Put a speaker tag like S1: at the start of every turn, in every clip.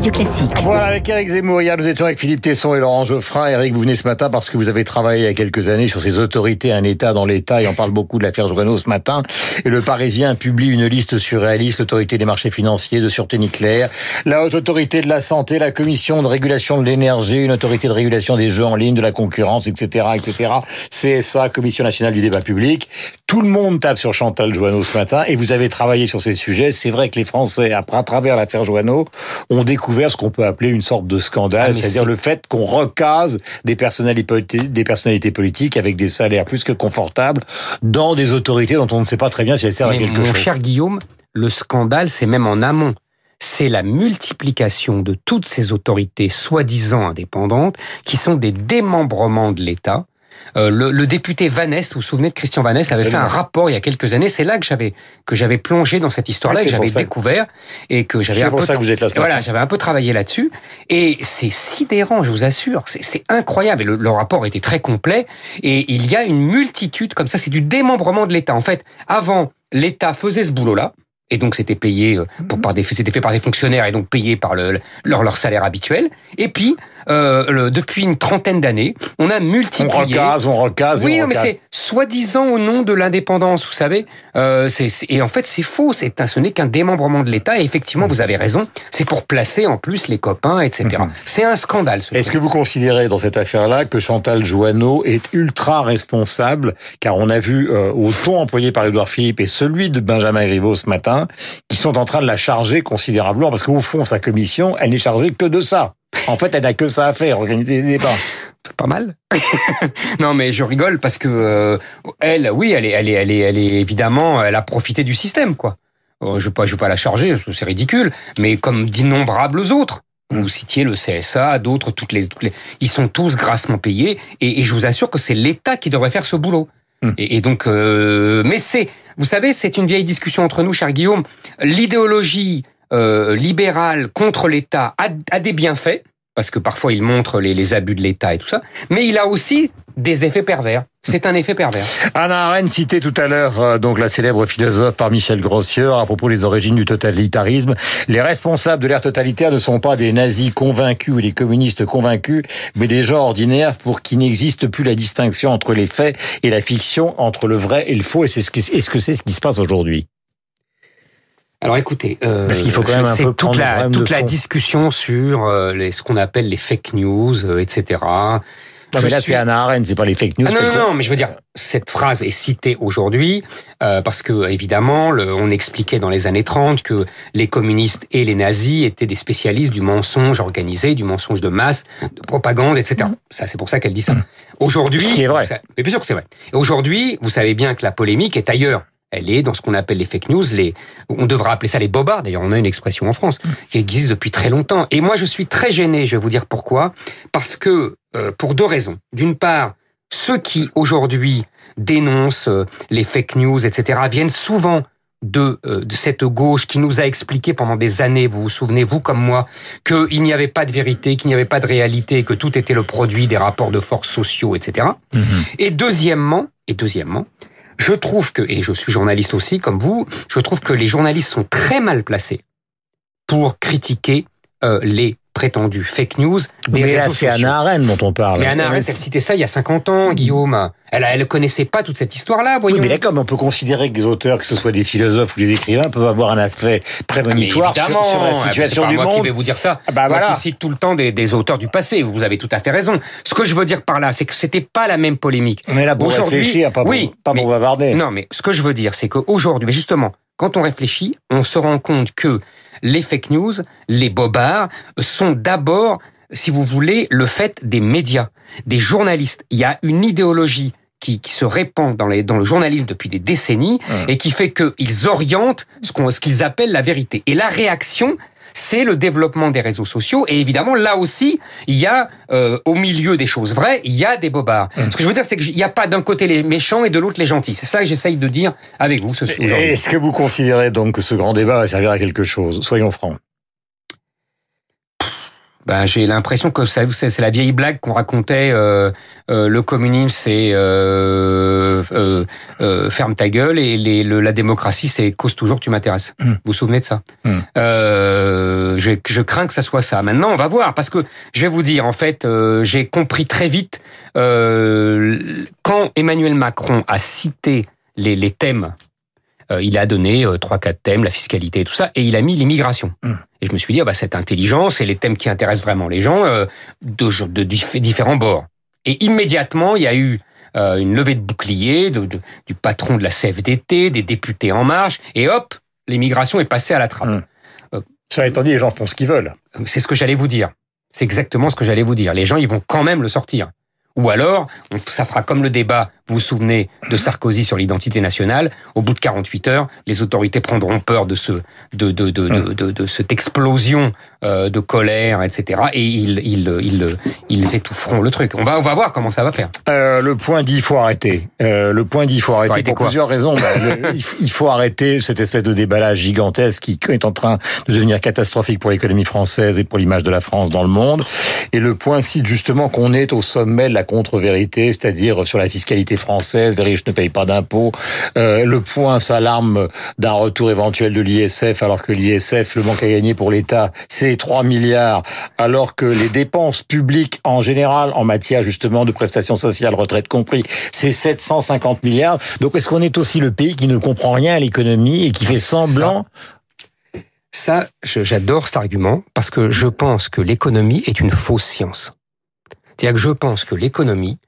S1: Radio Classique.
S2: Voilà, avec Eric Zemmour, hier nous étions avec Philippe Tesson et Laurent Geoffrin. Eric, vous venez ce matin parce que vous avez travaillé il y a quelques années sur ces autorités, un État dans l'État, et on parle beaucoup de l'affaire Joanneau ce matin. Et le Parisien publie une liste surréaliste, l'autorité des marchés financiers, de sûreté nucléaire, la haute autorité de la santé, la commission de régulation de l'énergie, une autorité de régulation des jeux en ligne, de la concurrence, etc., etc. CSA, commission nationale du débat public. Tout le monde tape sur Chantal Joanneau ce matin et vous avez travaillé sur ces sujets. C'est vrai que les Français, après, à travers l'affaire Joanneau, ont découvert ce qu'on peut appeler une sorte de scandale,
S3: Ah,
S2: c'est-à-dire le fait qu'on recase des personnalités, des personnalités politiques avec des salaires plus que confortables dans des autorités dont on ne sait pas très bien si elles servent à quelque
S3: mon
S2: chose.
S3: cher Guillaume, le scandale, c'est même en amont. C'est la multiplication de toutes ces autorités soi-disant indépendantes qui sont des démembrements de l'État. Euh, le, le député Vanest, vous vous souvenez de Christian Vanest, avait fait un rapport il y a quelques années. C'est là que j'avais que j'avais plongé dans cette histoire-là,
S2: Ah,
S3: que j'avais découvert et que j'avais
S2: C'est
S3: un
S2: pour
S3: peu
S2: ça que vous êtes là ce
S3: voilà, j'avais un peu travaillé là-dessus et c'est sidérant, je vous assure, c'est incroyable. Et le, le rapport était très complet et il y a une multitude comme ça, c'est du démembrement de l'État. En fait, avant, l'État faisait ce boulot-là. Et donc c'était payé euh, pour par des c'était fait par des fonctionnaires et donc payé par le, leur leur salaire habituel. Et puis euh, le- depuis une trentaine d'années, on a
S2: On
S3: multiplié.
S2: recase, on recase,
S3: Oui,
S2: on
S3: non, mais
S2: recase.
S3: c'est soi-disant au nom de l'indépendance, vous savez. Euh, c'est- c'est- et en fait, c'est faux. C'est ce n'est qu'un démembrement de l'État. Et effectivement, vous avez raison. C'est pour placer en plus les copains, etc.
S2: Mhm.
S3: C'est un scandale. Ce
S2: Est-ce que vous considérez dans cette affaire-là que Chantal Joanneau est ultra responsable? Car on a vu euh, au ton employé par Édouard Philippe et celui de Benjamin Griveaux ce matin, qui sont en train de la charger considérablement, parce qu'au fond, sa commission, elle n'est chargée que de ça. En fait, elle n'a que ça à faire, organiser des débats.
S3: C'est pas mal. non, mais je rigole parce que euh, elle, oui, elle est, elle est, elle est, elle est évidemment, elle a profité du système, quoi. Euh, je ne vais pas, je vais pas la charger, c'est ridicule. Mais comme d'innombrables autres. Vous citiez le CSA, d'autres, toutes les, toutes les, ils sont tous grassement payés, et, et je vous assure que c'est l'État qui devrait faire ce boulot.
S2: Hmm.
S3: Et, et donc, euh, mais c'est, vous savez, c'est une vieille discussion entre nous, cher Guillaume. L'idéologie euh, libérale contre l'État a, a des bienfaits, parce que parfois il montre les, les abus de l'État et tout ça, mais il a aussi des effets pervers. C'est un effet pervers.
S2: Anna Arendt citait tout à l'heure euh, donc la célèbre philosophe par Michel Grossier à propos des origines du totalitarisme. Les responsables de l'ère totalitaire ne sont pas des nazis convaincus ou des communistes convaincus, mais des gens ordinaires pour qui n'existe plus la distinction entre les faits et la fiction, entre le vrai et le faux. Et c'est ce que c'est ce qui se passe aujourd'hui?
S3: Alors écoutez, euh,
S2: Parce qu'il faut quand même un
S3: c'est
S2: peu
S3: toute la toute la
S2: fond.
S3: discussion sur euh, les, ce qu'on appelle les fake news, euh, etc.
S2: Non,
S3: Je
S2: mais là
S3: suis-
S2: c'est Anna Arendt, c'est pas les fake news.
S3: Ah non, non, non, mais je veux dire, cette phrase est citée aujourd'hui euh, parce que, évidemment, le- on expliquait dans les années 30 que les communistes et les nazis étaient des spécialistes du mensonge organisé, du mensonge de masse, de propagande, etc. Ça, c'est pour ça qu'elle dit ça. Aujourd'hui,
S2: Mm. Ce qui est vrai.
S3: ça- mais bien sûr que c'est vrai. Aujourd'hui, vous savez bien que la polémique est ailleurs. Elle est dans ce qu'on appelle les fake news, les, on devra appeler ça les bobards. D'ailleurs, on a une expression en France qui existe depuis très longtemps. Et moi, je suis très gêné. Je vais vous dire pourquoi. Parce que euh, pour deux raisons. D'une part, ceux qui aujourd'hui dénoncent euh, les fake news, etc., viennent souvent de, euh, de cette gauche qui nous a expliqué pendant des années, vous vous souvenez, vous comme moi, qu'il n'y avait pas de vérité, qu'il n'y avait pas de réalité, que tout était le produit des rapports de force sociaux, etc.
S2: Mhm.
S3: Et deuxièmement, et deuxièmement, je trouve que, et je suis journaliste aussi comme vous, je trouve que les journalistes sont très mal placés pour critiquer euh, les prétendus fake news des
S2: Mais là c'est. Anna Arendt dont on parle.
S3: Mais Anna Arendt, elle citait ça il y a 50 ans, Guillaume. Elle, elle connaissait pas toute cette histoire-là,
S2: Oui,
S3: voyons.
S2: mais d'accord, mais on peut considérer que les auteurs, que ce soit des philosophes ou des écrivains, peuvent avoir un aspect
S3: Ah,
S2: prémonitoire sur,
S3: évidemment,
S2: sur la
S3: ah,
S2: situation
S3: pas
S2: du
S3: moi qui
S2: monde.
S3: vais vous dire ça.
S2: Ah bah
S3: moi
S2: voilà.
S3: qui cite tout le temps des, des auteurs du passé. Vous avez tout à fait raison. Ce que je veux dire par là, c'est que c'était pas la même polémique.
S2: On est là pour réfléchir, pas pour,
S3: oui,
S2: pas pour
S3: mais-
S2: bavarder.
S3: Non, mais ce que je veux dire, c'est qu'aujourd'hui, mais justement, quand on réfléchit, on se rend compte que les fake news, les bobards, sont d'abord, si vous voulez, le fait des médias, des journalistes. Il y a une idéologie qui, qui se répand dans, les, dans le journalisme depuis des décennies et qui fait qu'ils orientent ce qu'ils appellent la vérité. Et la réaction, c'est le développement des réseaux sociaux. Et évidemment, là aussi, il y a, euh, au milieu des choses vraies, il y a des bobards. Ce que je veux dire, c'est qu'il n'y a pas d'un côté les méchants et de l'autre les gentils. C'est ça que j'essaye de dire avec vous ce aujourd'hui.
S2: Est-ce que vous considérez donc que ce grand débat va servir à quelque chose? Soyons francs.
S3: Ben, j'ai l'impression que ça, c'est la vieille blague qu'on racontait. Euh, euh, le communisme, c'est euh, euh, euh, ferme ta gueule, et les, le, la démocratie, c'est cause toujours tu m'intéresses.
S2: Mm.
S3: Vous vous souvenez de ça
S2: Mm.
S3: Euh, je, je crains que ça soit ça. Maintenant, on va voir, parce que je vais vous dire, en fait, j'ai compris très vite euh, quand Emmanuel Macron a cité les, les thèmes. Euh, il a donné euh, trois, quatre thèmes, la fiscalité et tout ça, et il a mis l'immigration.
S2: Mm.
S3: Et je me suis dit, ah bah, cette intelligence et les thèmes qui intéressent vraiment les gens euh, de, de dif- différents bords. Et immédiatement, il y a eu euh, une levée de bouclier de, du patron de la CFDT, des députés En Marche, et hop, l'immigration est passée à la trappe.
S2: Mm. Ça étant dit, les gens font ce qu'ils veulent.
S3: C'est ce que j'allais vous dire. C'est exactement ce que j'allais vous dire. Les gens, ils vont quand même le sortir. Ou alors, ça fera comme le débat, vous vous souvenez, de Sarkozy sur l'identité nationale. Au bout de 48 heures, les autorités prendront peur de ce, de, de, de, de, de cette explosion euh, de colère, etc. Et ils, ils, ils, ils étoufferont le truc. On va, on va voir comment ça va faire.
S2: Euh, le point dit, il faut arrêter. Euh, le point dit, il faut arrêter
S3: arrêter
S2: pour plusieurs raisons. Bah, le- il, faut, il faut arrêter cette espèce de déballage gigantesque qui est en train de devenir catastrophique pour l'économie française et pour l'image de la France dans le monde. Et le point cite justement qu'on est au sommet de la contre-vérité, c'est-à-dire sur la fiscalité française, les riches ne payent pas d'impôts. Euh, le point s'alarme d'un retour éventuel de l'ISF, alors que l'ISF, le manque à gagner pour l'État, c'est 3 milliards, alors que les dépenses publiques en général, en matière justement de prestations sociales, retraite compris, c'est 750 milliards. Donc est-ce qu'on est aussi le pays qui ne comprend rien à l'économie et qui fait semblant
S3: Ça, j'adore cet argument parce que je pense que l'économie est une fausse science. C'est-à-dire que je pense que l'économie,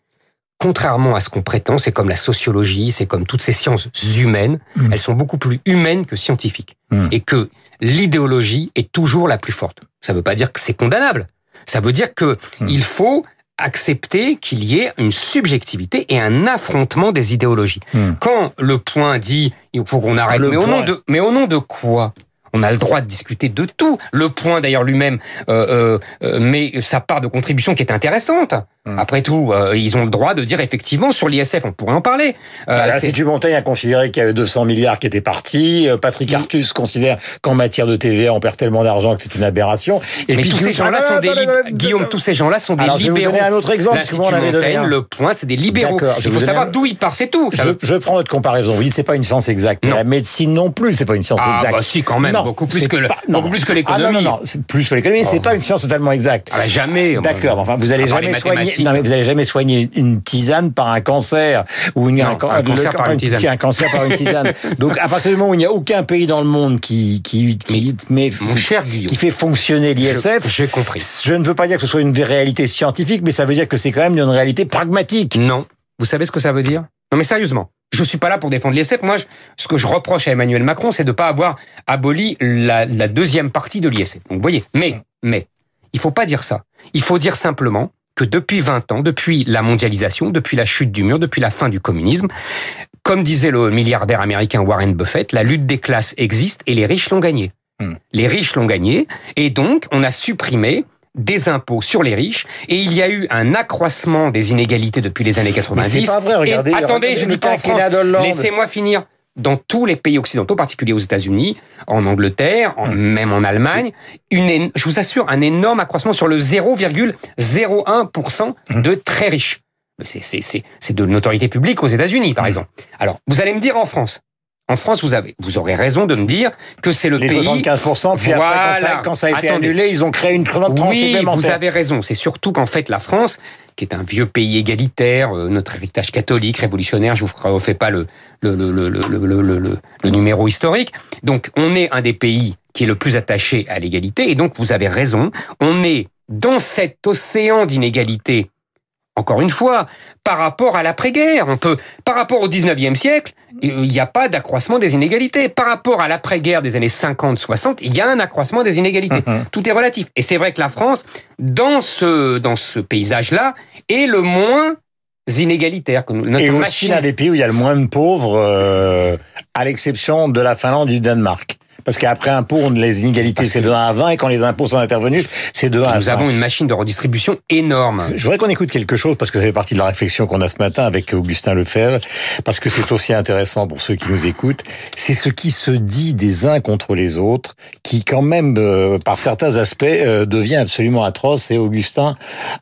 S3: contrairement à ce qu'on prétend, c'est comme la sociologie, c'est comme toutes ces sciences humaines,
S2: Mm.
S3: elles sont beaucoup plus humaines que scientifiques.
S2: Mm.
S3: Et que l'idéologie est toujours la plus forte. Ça ne veut pas dire que c'est condamnable. Ça veut dire que
S2: Mm.
S3: il faut accepter qu'il y ait une subjectivité et un affrontement des idéologies. Quand le point dit il faut qu'on arrête,
S2: Le
S3: mais au, nom de, mais au nom de quoi? On a le droit de discuter de tout. Le point, d'ailleurs, lui-même, euh, euh, euh, met sa part de contribution qui est intéressante.
S2: Mm.
S3: Après tout, euh, ils ont le droit de dire, effectivement, sur l'ISF, on pourrait en parler. Euh,
S2: Bah,
S3: c'est-
S2: L'Institut Montaigne a considéré qu'il y avait 200 milliards qui étaient partis. Euh, Patrick. Artus considère qu'en matière de TVA, on perd tellement d'argent que c'est une aberration. Et
S3: mais
S2: puis
S3: tous
S2: si
S3: ces gens-là
S2: Ah,
S3: sont des Guillaume, tous ces gens-là sont des
S2: Alors, je vais vous
S3: libéraux.
S2: donner un autre exemple,
S3: L'Institut
S2: avez donné
S3: Montaigne,
S2: un.
S3: le point, c'est des libéraux. Il faut savoir d'où il part, c'est tout.
S2: Je, prends votre comparaison. Vous dites c'est pas une science exacte.
S3: Non.
S2: la médecine non plus, c'est pas une science
S3: Ah,
S2: exacte.
S3: bah si, quand même,
S2: Non,
S3: beaucoup plus que
S2: pas- non.
S3: beaucoup plus que
S2: Ah
S3: l'économie.
S2: non, non, non, c'est plus que l'économie. C'est
S3: Oh.
S2: pas une science totalement exacte.
S3: Ah bah jamais.
S2: D'accord, enfin vous allez jamais soigner, non mais vous allez jamais soigner une tisane par un cancer ou une,
S3: Non,
S2: un,
S3: un cancer
S2: le-
S3: par une tisane.
S2: un cancer par une tisane. Donc à partir du moment où il n'y a aucun pays dans le monde qui qui qui, met-
S3: Mon cher Guillaume,
S2: qui fait fonctionner l'ISF,
S3: je- j'ai compris.
S2: je ne veux pas dire que ce soit une réalité scientifique, mais ça veut dire que c'est quand même une réalité pragmatique.
S3: Non. Vous savez ce que ça veut dire? Non, mais sérieusement. Je suis pas là pour défendre l'ISF. Moi, je- ce que je reproche à Emmanuel Macron, c'est de ne pas avoir aboli la, la deuxième partie de l'ISF. Donc, vous voyez. Mais, mais, il faut pas dire ça. Il faut dire simplement que depuis 20 ans, depuis la mondialisation, depuis la chute du mur, depuis la fin du communisme, comme disait le milliardaire américain Warren Buffett, la lutte des classes existe et les riches l'ont gagnée.
S2: Hmm.
S3: Les riches l'ont gagnée et donc on a supprimé des impôts sur les riches et il y a eu un accroissement des inégalités depuis les années
S2: Mais
S3: 90.
S2: c'est pas vrai, regardez.
S3: Et attendez,
S2: regardez
S3: je dis pas en France. Laissez-moi finir. Dans tous les pays occidentaux, en particulier aux États-Unis, en Angleterre, en-
S2: Hmm.
S3: même en Allemagne, une, je vous assure, un énorme accroissement sur le 0,01%
S2: Hmm.
S3: de très riches. C'est, de notoriété publique aux États-Unis,
S2: Hmm.
S3: par exemple. Alors, vous allez me dire en France. En France, vous avez, vous aurez raison de me dire que c'est le
S2: Les
S3: pays.
S2: 75%, puis après, quand ça,
S3: Voilà.
S2: quand ça a été
S3: Attendez.
S2: annulé, ils ont créé une tranche
S3: Oui,
S2: supplémentaire.
S3: vous avez raison. C'est surtout qu'en fait, la France, qui est un vieux pays égalitaire, euh, notre héritage catholique, révolutionnaire, je vous refais pas le, le, le- le- le numéro historique. Donc, on est un des pays qui est le plus attaché à l'égalité. Et donc, vous avez raison. On est dans cet océan d'inégalité. Encore une fois, par rapport à l'après-guerre, on peut, par rapport au 19e siècle, il n'y a pas d'accroissement des inégalités. Par rapport à l'après-guerre des années 50-60, il y a un accroissement des inégalités.
S2: Mhm.
S3: Tout est relatif. Et c'est vrai que la France, dans ce, dans ce paysage-là, est le moins inégalitaire. Que nous- notre
S2: Et aussi
S3: machine.
S2: l'un des pays où il y a le moins de pauvres, euh, à l'exception de la Finlande et du Danemark. Parce qu'après impôt, on, les inégalités, c'est de 1 à 20, et quand les impôts sont intervenus, c'est de 1 à
S3: Nous avons une machine de redistribution énorme.
S2: Je voudrais qu'on écoute quelque chose, parce que ça fait partie de la réflexion qu'on a ce matin avec Augustin Lefebvre, parce que c'est aussi intéressant pour ceux qui nous écoutent. C'est ce qui se dit des uns contre les autres, qui quand même, euh, par certains aspects, euh, devient absolument atroce. Et Augustin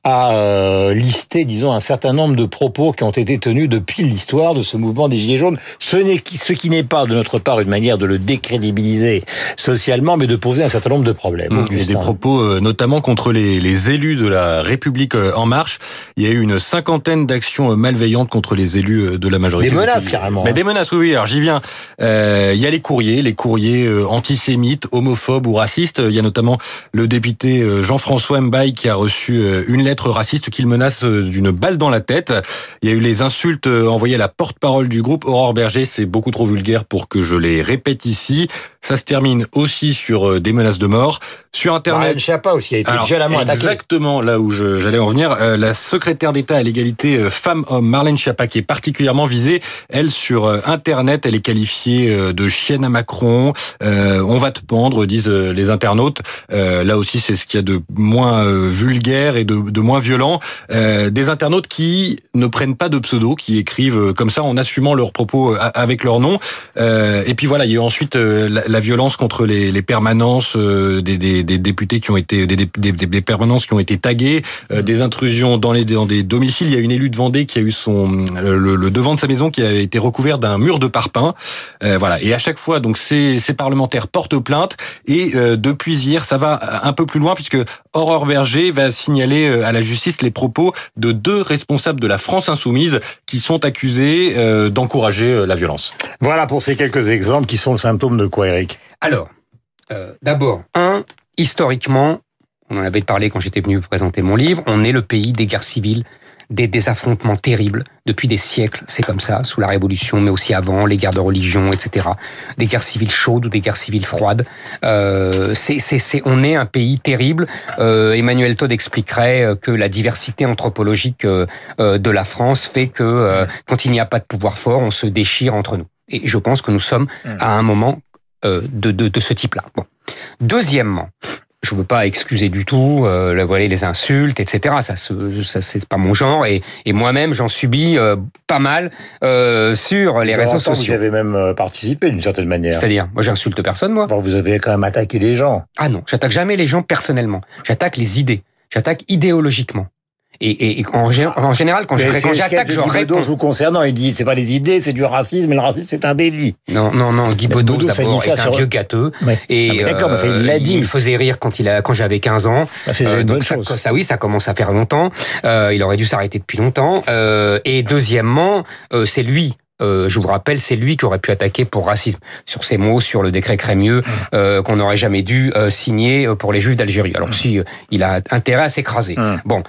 S2: a euh, listé, disons, un certain nombre de propos qui ont été tenus depuis l'histoire de ce mouvement des Gilets jaunes. Ce, n'est, ce qui n'est pas, de notre part, une manière de le décrédibiliser socialement, mais de poser un certain nombre de problèmes.
S1: Mmh, et des propos notamment contre les, les élus de la République En Marche. Il y a eu une cinquantaine d'actions malveillantes contre les élus de la majorité.
S2: Des menaces, carrément.
S1: Mais des menaces, oui, oui. Alors j'y viens. Euh, il y a les courriers, les courriers antisémites, homophobes ou racistes. Il y a notamment le député Jean-François Mbaye qui a reçu une lettre raciste qu'il menace d'une balle dans la tête. Il y a eu les insultes envoyées à la porte-parole du groupe Aurore Berger. C'est beaucoup trop vulgaire pour que je les répète ici. Ça se termine aussi sur des menaces de mort. Sur Internet...
S2: Marianne aussi a été violemment
S1: Exactement là où j'allais en venir. la secrétaire d'État à l'égalité femmes-hommes, Marlène Schiappa, qui est particulièrement visée. Elle, sur Internet, elle est qualifiée de chienne à Macron. on va te pendre, disent les internautes. là aussi, c'est ce qu'il y a de moins vulgaire et de, de moins violent. des internautes qui ne prennent pas de pseudo, qui écrivent comme ça en assumant leurs propos avec leur nom. et puis voilà, il y a eu ensuite la, violence contre les, les permanences des, des, des, députés qui ont été des, des, des, permanences qui ont été taguées, des intrusions dans les dans des domiciles. Il y a une élue de Vendée qui a eu son le, le devant de sa maison qui a été recouvert d'un mur de parpaing. voilà. Et à chaque fois, donc ces, ces parlementaires portent plainte. Et depuis hier, ça va un peu plus loin puisque Aurore Berger va signaler à la justice les propos de deux responsables de la France insoumise qui sont accusés d'encourager la violence.
S2: Voilà pour ces quelques exemples qui sont le symptôme de quoi, Eric?
S3: Alors, euh, d'abord, un, historiquement, on en avait parlé quand j'étais venu présenter mon livre, on est le pays des guerres civiles, des, des affrontements terribles depuis des siècles. C'est comme ça, sous la Révolution, mais aussi avant, les guerres de religion, etc. Des guerres civiles chaudes ou des guerres civiles froides. Euh, c'est, c'est, on est un pays terrible. Euh, Emmanuel Todd expliquerait que la diversité anthropologique euh, de la France fait que euh, quand il n'y a pas de pouvoir fort, on se déchire entre nous. Et je pense que nous sommes à un moment euh, de, de, de ce type-là. Bon. Deuxièmement, je veux pas excuser du tout euh, la voilà, les insultes, etc. Ça, ça c'est pas mon genre et, et moi-même j'en subis euh, pas mal euh, sur les réseaux sociaux.
S2: Vous avez même participé d'une certaine manière.
S3: C'est-à-dire, moi j'insulte personne, moi.
S2: vous avez quand même attaqué les gens.
S3: Ah non, j'attaque jamais les gens personnellement. J'attaque les idées. J'attaque idéologiquement. Et, et, en, en, général, quand j'attaque, je réponds.
S2: vous concernant, il dit c'est pas les idées, c'est du racisme, mais le racisme c'est un délit.
S3: Non, non, non. Guy Bedos d'abord est un vieux gâteux. Et
S2: ah, d'accord, euh, il l'a dit.
S3: Il faisait rire quand il a, quand j'avais 15 ans.
S2: Ah, c'est euh, donc
S3: ça, ça, oui, ça commence à faire longtemps. Euh, il aurait dû s'arrêter depuis longtemps. Euh, et deuxièmement, euh, c'est lui euh, je vous rappelle, c'est lui qui aurait pu attaquer pour racisme sur ces mots, sur le décret Crémieux, euh, qu'on n'aurait jamais dû euh, signer euh, pour les Juifs d'Algérie. Alors si euh, il a intérêt à s'écraser. Bon,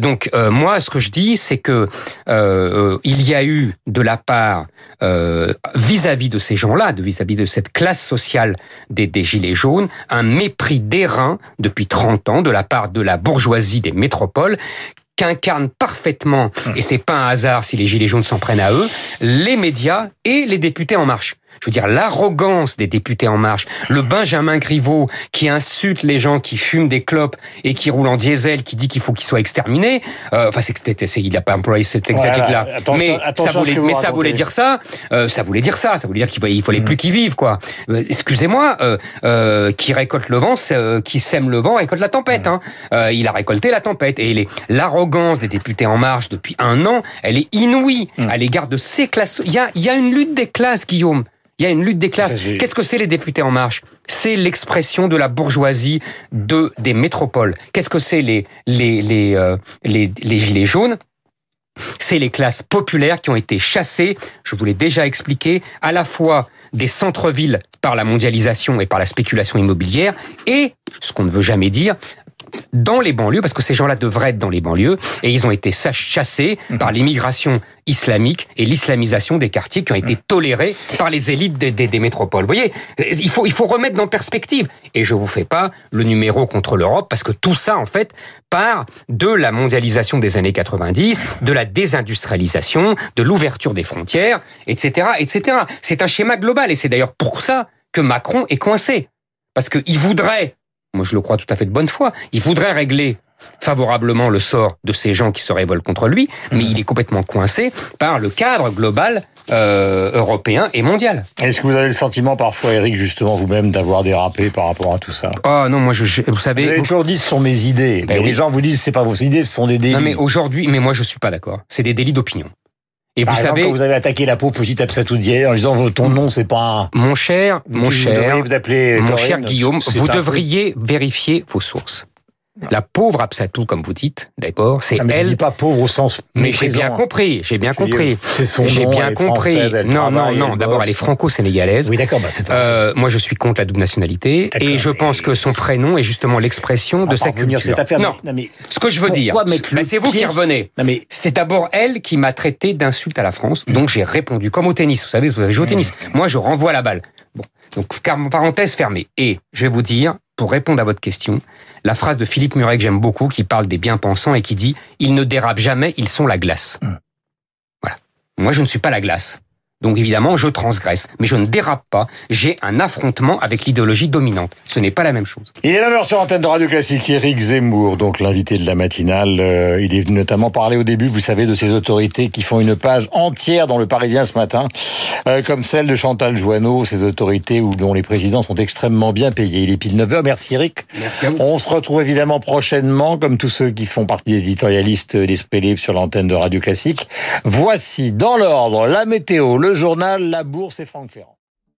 S3: donc moi, ce que je dis, c'est que il y a eu de la part vis-à-vis de ces gens-là, de vis-à-vis de cette classe sociale des, des gilets jaunes, un mépris d'airain depuis 30 ans de la part de la bourgeoisie des métropoles qu'incarnent parfaitement, et c'est pas un hasard si les Gilets jaunes s'en prennent à eux, les médias et les députés en marche je veux dire, l'arrogance des députés En Marche, le Benjamin Griveaux qui insulte les gens qui fument des clopes et qui roulent en diesel, qui dit qu'il faut qu'ils soient exterminés. Euh, enfin, c'est, il n'a pas employé cet exagération-là. mais, ça voulait, mais ça voulait dire ça. Euh, ça voulait dire ça. Ça voulait dire qu'il fallait, fallait mm. plus qu'ils vivent, quoi. Euh, excusez-moi, euh, euh, qui récolte le vent, euh, qui sème le vent, récolte la tempête. Mm. Hein. il a récolté la tempête. Et l'arrogance des députés En Marche depuis un an, elle est inouïe mm. à l'égard de ces classes. Il y a, il y a une lutte des classes, Guillaume. Il y a une lutte des classes. Qu'est-ce que c'est les députés en marche? C'est l'expression de la bourgeoisie de des métropoles. Qu'est-ce que c'est les les les, euh, les les gilets jaunes? C'est les classes populaires qui ont été chassées, je vous l'ai déjà expliqué, à la fois des centres-villes par la mondialisation et par la spéculation immobilière, et, ce qu'on ne veut jamais dire, dans les banlieues, parce que ces gens-là devraient être dans les banlieues, et ils ont été chassés mhm. par l'immigration islamique et l'islamisation des quartiers qui ont été mhm. tolérés par les élites des, des, des, métropoles. Vous voyez, il faut, il faut remettre dans perspective. Et je vous fais pas le numéro contre l'Europe, parce que tout ça, en fait, part de la mondialisation des années 90, de la désindustrialisation, de l'ouverture des frontières, etc., etc. C'est un schéma global, et c'est d'ailleurs pour ça que Macron est coincé. Parce qu'il voudrait, moi je le crois tout à fait de bonne foi, il voudrait régler favorablement le sort de ces gens qui se révoltent contre lui, mais il est complètement coincé par le cadre global euh, européen et mondial.
S2: Est-ce que vous avez le sentiment parfois, Eric, justement vous-même, d'avoir dérapé par rapport à tout ça?
S3: Oh non, moi je, je- vous savez,
S2: Vous avez toujours dit ce sont mes idées.
S3: Ben
S2: mais
S3: oui.
S2: les gens vous disent c'est pas vos idées, ce sont des délits.
S3: non mais aujourd'hui, mais moi je suis pas d'accord. C'est des délits d'opinion. Et
S2: Par
S3: vous
S2: exemple,
S3: savez,
S2: quand vous avez attaqué la pauvre petite Absatou d'hier en disant ton nom c'est pas
S3: mon cher,
S2: un...
S3: mon cher,
S2: vous appeler
S3: Mon
S2: Corinne,
S3: cher Guillaume, vous devriez vérifier vos sources. La pauvre Absatou, comme vous dites, d'accord, c'est
S2: Ah, mais je
S3: elle.
S2: dis pas pauvre au sens
S3: Mais j'ai bien compris, j'ai bien compris.
S2: C'est son
S3: J'ai bien
S2: elle
S3: compris.
S2: elle
S3: Non, non, non.
S2: elle
S3: D'abord, elle est franco-sénégalaise.
S2: Oui, d'accord, bah.
S3: Euh, moi, je suis contre la double nationalité et je pense que son prénom est justement l'expression de sa culture.
S2: cette affaire.
S3: Non,
S2: non, mais
S3: ce que je veux dire, bah, c'est vous qui revenez.
S2: non mais
S3: C'est d'abord elle qui m'a traité d'insulte à la France, donc j'ai répondu comme au tennis. Vous savez, vous avez joué au tennis. Moi, je renvoie la balle. Bon, donc car- parenthèse fermée. Et je vais vous dire, pour répondre à votre question, la phrase de Philippe Muret que j'aime beaucoup, qui parle des bien-pensants et qui dit "Ils ne dérapent jamais, ils sont la glace." Voilà. Moi, je ne suis pas la glace. Donc évidemment, je transgresse, mais je ne dérape pas. J'ai un affrontement avec l'idéologie dominante. Ce n'est pas la même chose.
S2: Il est 9h sur l'antenne de Radio Classique, Éric Zemmour, donc l'invité de la matinale. Euh, il est venu notamment parler au début, vous savez, de ces autorités qui font une page entière dans le Parisien ce matin, euh, comme celle de Chantal Joanneau, ces autorités où, dont les présidents sont extrêmement bien payés. Il est pile 9h, merci Eric.
S3: Merci à vous.
S2: On se retrouve évidemment prochainement, comme tous ceux qui font partie des éditorialistes d'Esprit Libre sur l'antenne de Radio Classique. Voici, dans l'ordre, la météo, le journal, la bourse et Franck Ferrand.